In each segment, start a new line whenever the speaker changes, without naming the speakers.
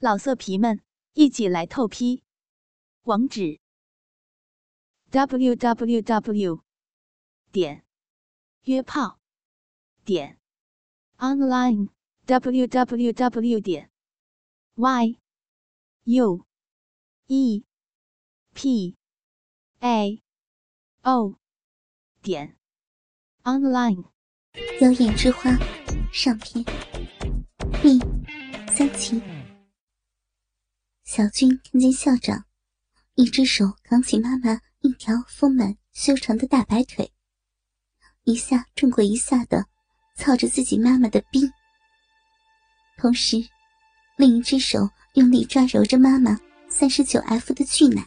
老色皮们，一起来透批！网址：w w w 点约炮点 online w w w 点 y u e p a o 点 online。
妖艳之花上篇第三期。小军看见校长，一只手扛起妈妈一条丰满修长的大白腿，一下重过一下的操着自己妈妈的逼，同时，另一只手用力抓揉着妈妈三十九 F 的巨奶，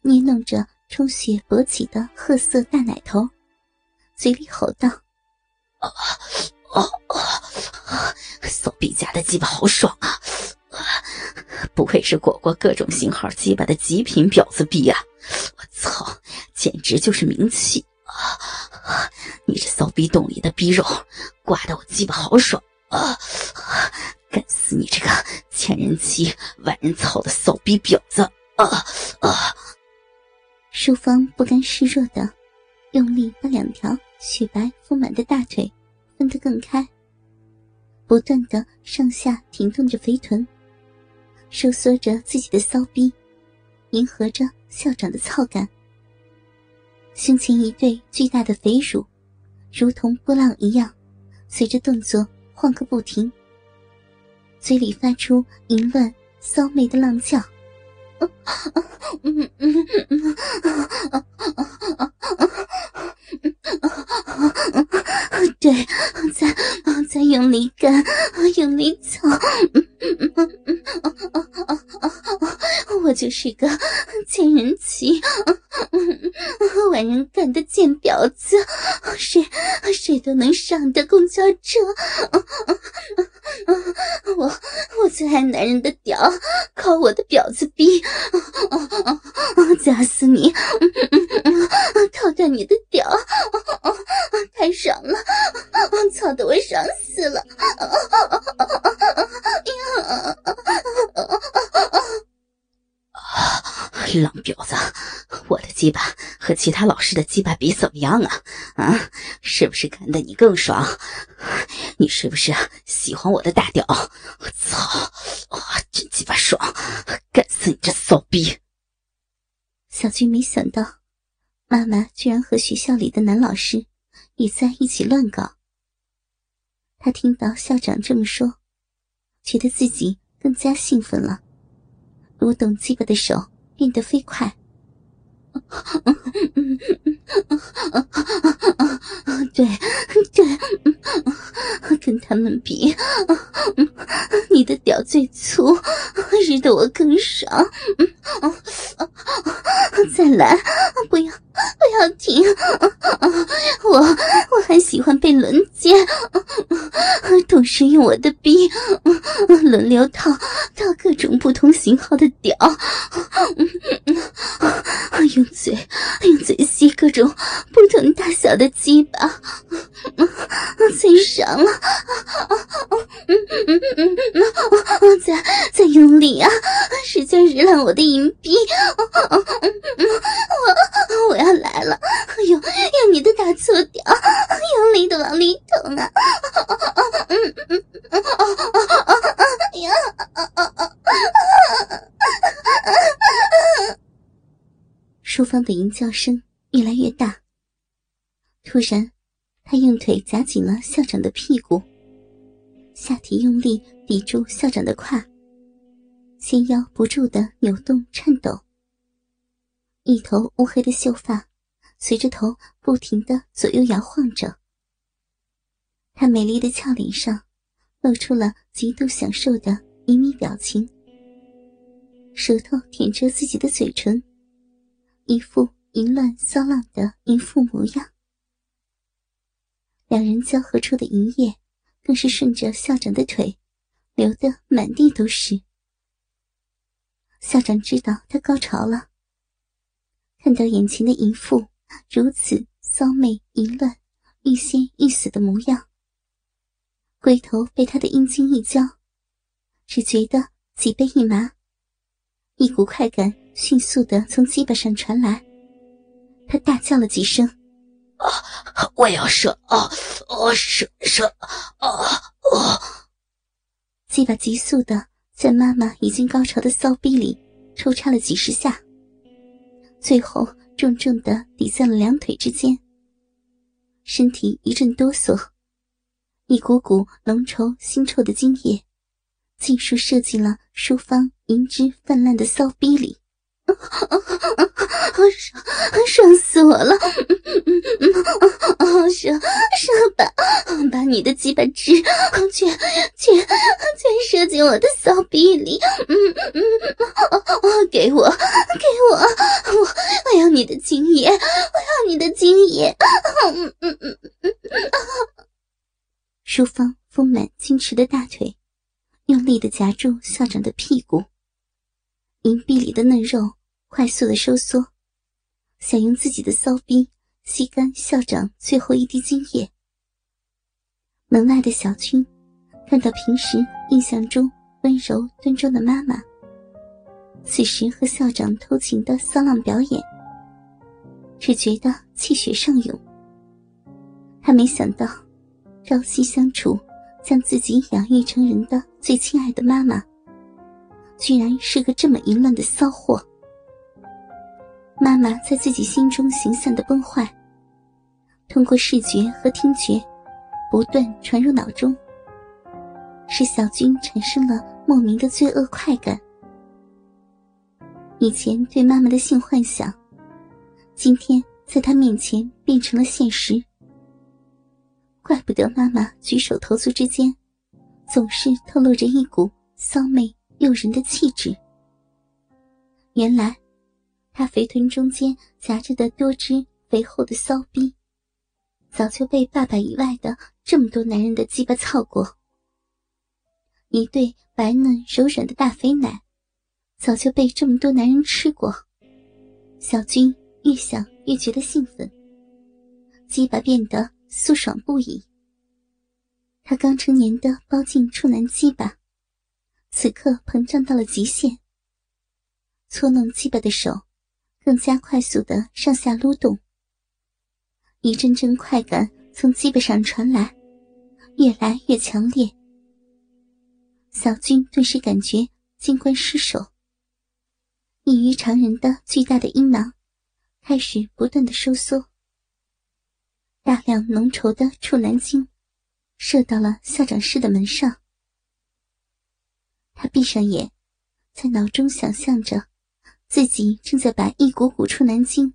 捏弄着充血勃起的褐色大奶头，嘴里吼道：“
啊啊啊！骚逼家的鸡巴好爽啊！”不愧是果果各种型号鸡巴的极品婊子逼啊！我操，简直就是名气啊！你这骚逼洞里的逼肉，刮得我鸡巴好爽啊！干死你这个千人骑万人操的骚逼婊子啊啊！
淑芳不甘示弱的用力把两条雪白丰满的大腿分得更开，不断的上下停动着肥臀。收缩着自己的骚逼，迎合着校长的操感。胸前一对巨大的肥乳，如同波浪一样，随着动作晃个不停。嘴里发出淫乱骚媚的浪叫。对，再再用力干，是个 贱人妻，万人干的贱婊子，谁谁都能上的公交车。我我最爱男人的屌，靠我的婊子逼，夹死你，掏断你的屌，太爽了，操的我爽死了。
浪婊子，我的鸡巴和其他老师的鸡巴比怎么样啊？啊，是不是干的你更爽？你是不是喜欢我的大屌？我操！哇，真鸡巴爽！干死你这骚逼！
小军没想到，妈妈居然和学校里的男老师也在一起乱搞。他听到校长这么说，觉得自己更加兴奋了，撸动鸡巴的手。变得飞快，对对，跟他们比，你的屌最粗，日得我更爽。再来，不要不要停，我我还喜欢被轮奸，同时用我的逼轮流套套各种不同型号的屌。用嘴，用嘴吸各种不同大小的鸡巴，最爽了！再再用力啊，使劲日烂我的银币！我我要来了！用用你的大粗屌，用力的往里捅啊！淑芳的淫叫声越来越大。突然，她用腿夹紧了校长的屁股，下体用力抵住校长的胯，纤腰不住的扭动颤抖。一头乌黑的秀发随着头不停的左右摇晃着。她美丽的俏脸上露出了极度享受的旖旎表情，舌头舔着自己的嘴唇。一副淫乱骚浪的淫妇模样，两人交合出的淫液更是顺着校长的腿流得满地都是。校长知道他高潮了，看到眼前的淫妇如此骚媚淫乱、欲仙欲死的模样，龟头被他的阴茎一浇，只觉得脊背一麻，一股快感迅速的从鸡巴上传来，他大叫了几声：“
啊，我要射！啊，哦，射射！啊，哦！”
鸡巴急速的在妈妈已经高潮的骚逼里抽插了几十下，最后重重的抵在了两腿之间，身体一阵哆嗦，一股股浓稠腥臭的精液。尽数射进了淑芳银汁泛滥的骚逼里，爽 爽死我了！射射吧，把你的鸡巴汁全全全射进我的骚逼里！嗯嗯，给我给我，我我要你的精液，我要你的精液！嗯嗯嗯嗯，淑芳丰满矜持的大腿。用力的夹住校长的屁股，银臂里的嫩肉快速的收缩，想用自己的骚逼吸干校长最后一滴精液。门外的小军看到平时印象中温柔端庄的妈妈，此时和校长偷情的骚浪表演，只觉得气血上涌。他没想到朝夕相处。将自己养育成人的最亲爱的妈妈，居然是个这么淫乱的骚货。妈妈在自己心中形象的崩坏，通过视觉和听觉，不断传入脑中，使小军产生了莫名的罪恶快感。以前对妈妈的性幻想，今天在他面前变成了现实。怪不得妈妈举手投足之间，总是透露着一股骚媚诱人的气质。原来，她肥臀中间夹着的多汁肥厚的骚逼，早就被爸爸以外的这么多男人的鸡巴操过。一对白嫩柔软的大肥奶，早就被这么多男人吃过。小军越想越觉得兴奋，鸡巴变得。苏爽不已。他刚成年的包茎处男鸡巴，此刻膨胀到了极限。搓弄鸡巴的手，更加快速的上下撸动。一阵阵快感从鸡巴上传来，越来越强烈。小军顿时感觉金冠失守，异于常人的巨大的阴囊开始不断的收缩。大量浓稠的处男精射到了校长室的门上。他闭上眼，在脑中想象着自己正在把一股股处男精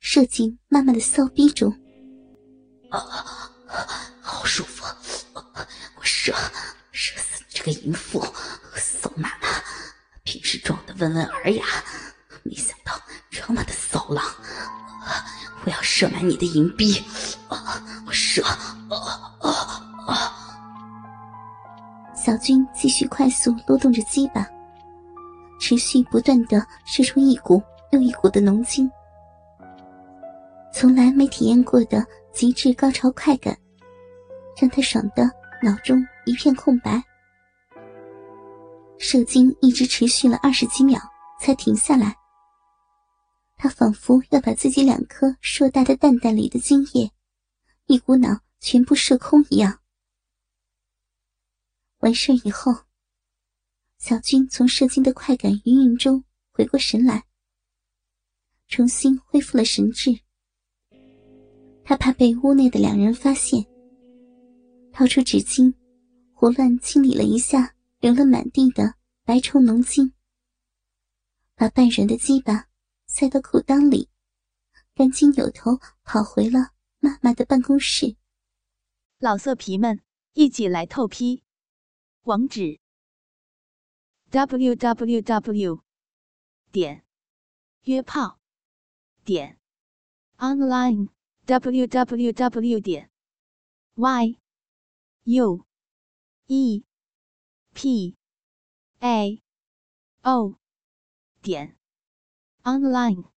射进妈妈的骚逼中。
啊，好舒服！我射，射死你这个淫妇！骚妈妈，平时装的温文尔雅，没想到这么的骚浪！我要射满你的银逼！我射！
小军继续快速撸动着鸡巴，持续不断的射出一股又一股的浓精。从来没体验过的极致高潮快感，让他爽的脑中一片空白。射精一直持续了二十几秒，才停下来。他仿佛要把自己两颗硕大的蛋蛋里的精液，一股脑全部射空一样。完事以后，小军从射精的快感余韵中回过神来，重新恢复了神智。他怕被屋内的两人发现，掏出纸巾，胡乱清理了一下流了满地的白稠浓精，把半软的鸡巴。塞到裤裆里，赶紧扭头跑回了妈妈的办公室。
老色皮们，一起来透批！网址：w w w 点约炮点 online w w w 点 y u e p a o 点。online